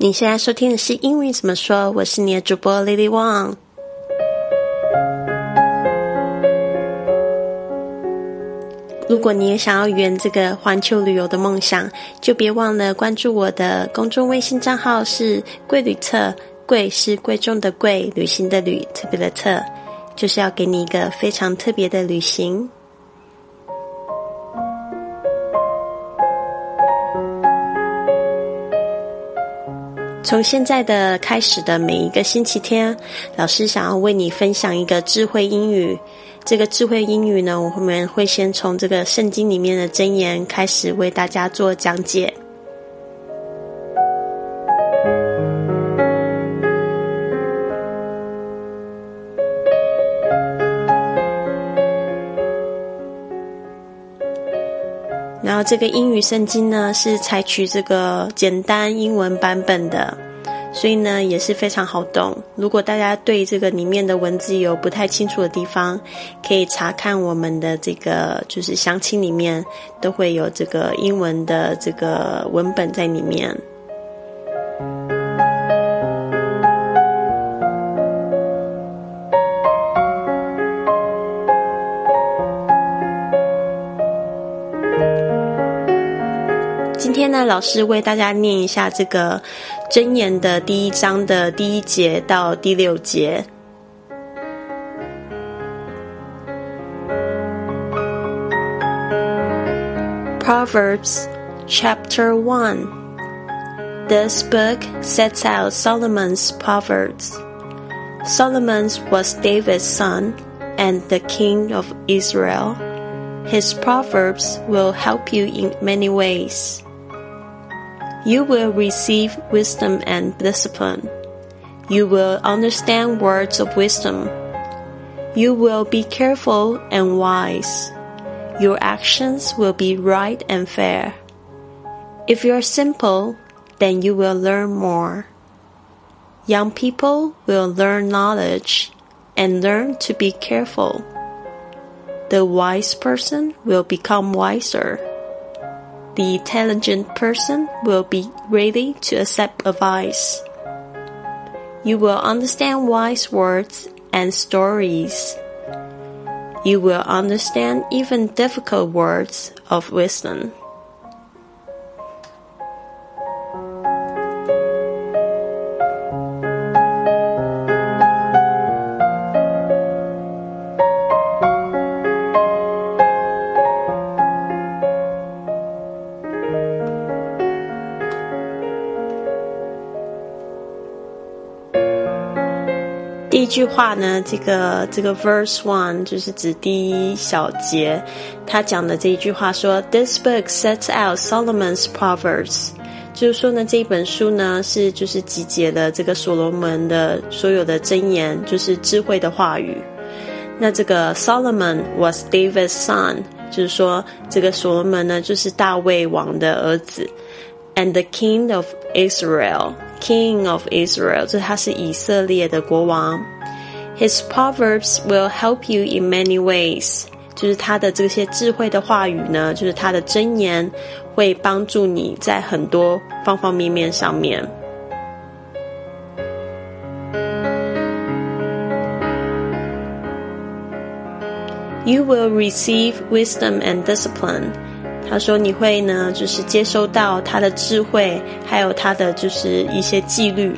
你现在收听的是英语怎么说？我是你的主播 Lily Wang。如果你也想要圆这个环球旅游的梦想，就别忘了关注我的公众微信账号是“贵旅特”，贵是贵重的贵，旅行的旅，特别的特，就是要给你一个非常特别的旅行。从现在的开始的每一个星期天，老师想要为你分享一个智慧英语。这个智慧英语呢，我们会先从这个圣经里面的箴言开始为大家做讲解。这个英语圣经呢是采取这个简单英文版本的，所以呢也是非常好懂。如果大家对这个里面的文字有不太清楚的地方，可以查看我们的这个就是详情里面都会有这个英文的这个文本在里面。今天呢，老师为大家念一下这个箴言的第一章的第一节到第六节。Proverbs chapter 1 This book sets out Solomon's Proverbs. Solomon was David's son and the king of Israel. His proverbs will help you in many ways. You will receive wisdom and discipline. You will understand words of wisdom. You will be careful and wise. Your actions will be right and fair. If you are simple, then you will learn more. Young people will learn knowledge and learn to be careful. The wise person will become wiser. The intelligent person will be ready to accept advice. You will understand wise words and stories. You will understand even difficult words of wisdom. 第一句话呢，这个这个 verse one 就是指第一小节，他讲的这一句话说，This book sets out Solomon's proverbs，就是说呢，这一本书呢是就是集结了这个所罗门的所有的箴言，就是智慧的话语。那这个 Solomon was David's son，就是说这个所罗门呢就是大卫王的儿子，and the king of Israel。 King of Israel，这他是以色列的国王。His proverbs will help you in many ways，就是他的这些智慧的话语呢，就是他的箴言会帮助你在很多方方面面上面。You will receive wisdom and discipline. 他说：“你会呢，就是接收到他的智慧，还有他的就是一些纪律。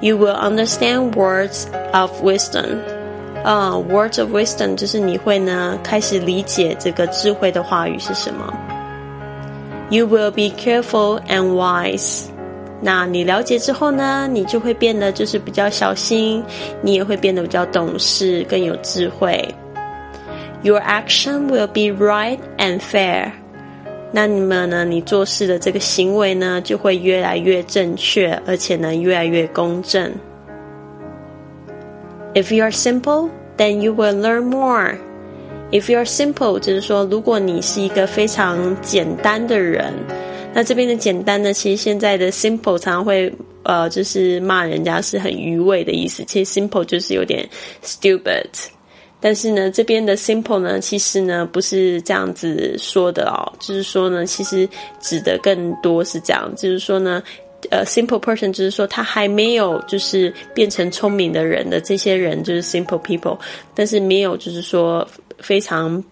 You will understand words of wisdom，啊，words of wisdom 就是你会呢开始理解这个智慧的话语是什么。You will be careful and wise，那你了解之后呢，你就会变得就是比较小心，你也会变得比较懂事，更有智慧。” Your action will be right and fair。 那你们呢？你做事的这个行为呢，就会越来越正确，而且呢，越来越公正。If you are simple, then you will learn more. If you are simple，就是说，如果你是一个非常简单的人，那这边的简单呢，其实现在的 simple 常常会呃，就是骂人家是很愚昧的意思。其实 simple 就是有点 stupid。但是呢，这边的 simple 呢，其实呢不是这样子说的哦，就是说呢，其实指的更多是这样，就是说呢，呃，simple person 就是说他还没有就是变成聪明的人的这些人就是 simple people，但是没有就是说非常。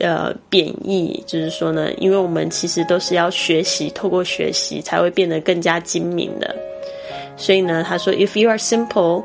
呃，贬义就是说呢，因为我们其实都是要学习，透过学习才会变得更加精明的。所以呢，他说，If you are simple,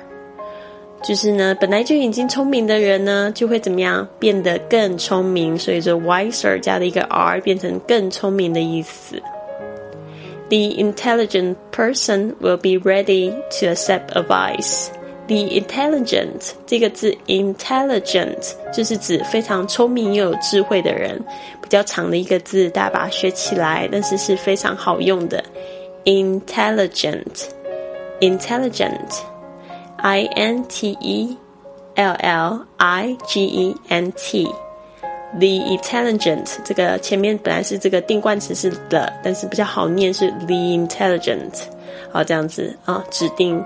就是呢，本来就已经聪明的人呢，就会怎么样变得更聪明。所以这 wiser 加了一个 r，变成更聪明的意思。The intelligent person will be ready to accept advice. The intelligent 这个字，intelligent 就是指非常聪明又有智慧的人，比较长的一个字，大家把它学起来，但是是非常好用的。intelligent, intelligent, I N T E L L I G E N T。The intelligent 这个前面本来是这个定冠词是的，但是比较好念是 the intelligent，好这样子啊，指定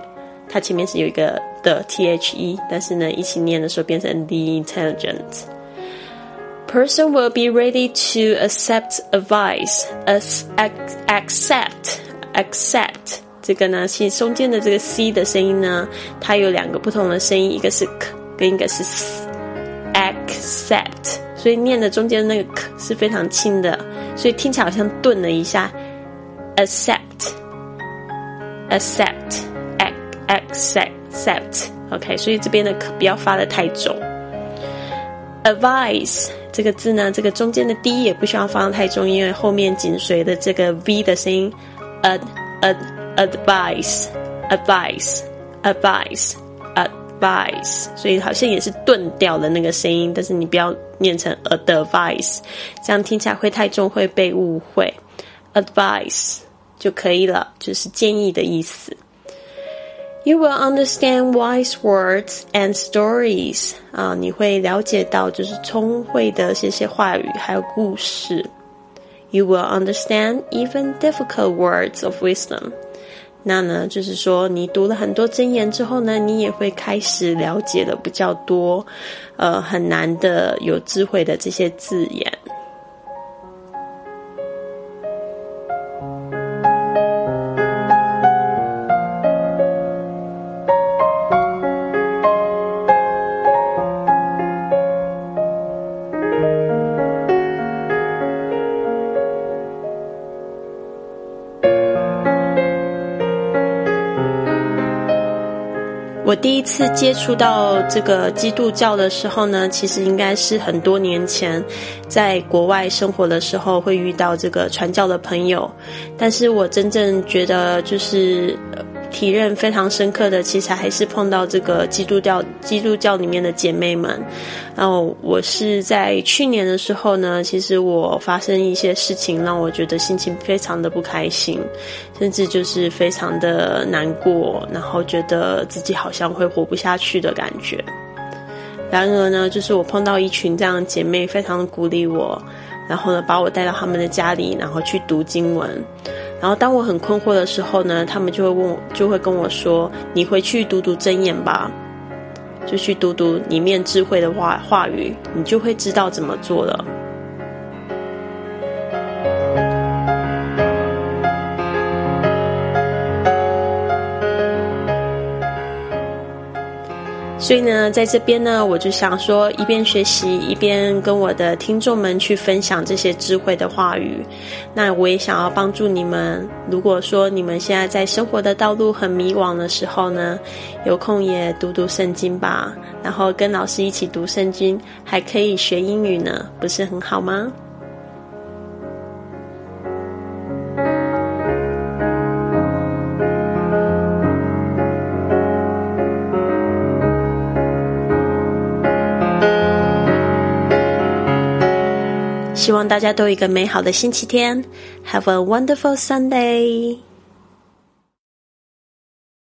它前面是有一个的 t h e，但是呢一起念的时候变成 the intelligent。Person will be ready to accept advice, as accept accept 这个呢，其中间的这个 c 的声音呢，它有两个不同的声音，一个是 k 跟一个是 s，accept，所以念的中间那个 k 是非常轻的，所以听起来好像顿了一下，accept，accept，accept，OK，所以这边的 k 不要发的太重。advice 这个字呢，这个中间的 d 也不需要放的太重，因为后面紧随的这个 v 的声音。ad ad advice advice advice advice，所以好像也是顿掉的那个声音，但是你不要念成 advice，这样听起来会太重，会被误会。advice 就可以了，就是建议的意思。You will understand wise words and stories 啊，你会了解到就是聪慧的这些话语还有故事。You will understand even difficult words of wisdom。那呢，就是说，你读了很多箴言之后呢，你也会开始了解了比较多，呃，很难的有智慧的这些字眼。第一次接触到这个基督教的时候呢，其实应该是很多年前，在国外生活的时候会遇到这个传教的朋友，但是我真正觉得就是。体认非常深刻的，其实还是碰到这个基督教基督教里面的姐妹们。然后我是在去年的时候呢，其实我发生一些事情，让我觉得心情非常的不开心，甚至就是非常的难过，然后觉得自己好像会活不下去的感觉。然而呢，就是我碰到一群这样姐妹，非常鼓励我，然后呢，把我带到他们的家里，然后去读经文。然后当我很困惑的时候呢，他们就会问我，就会跟我说：“你回去读读真言吧，就去读读里面智慧的话话语，你就会知道怎么做了。”所以呢，在这边呢，我就想说，一边学习，一边跟我的听众们去分享这些智慧的话语。那我也想要帮助你们。如果说你们现在在生活的道路很迷惘的时候呢，有空也读读圣经吧，然后跟老师一起读圣经，还可以学英语呢，不是很好吗？希望大家都有一个美好的星期天。Have a wonderful Sunday.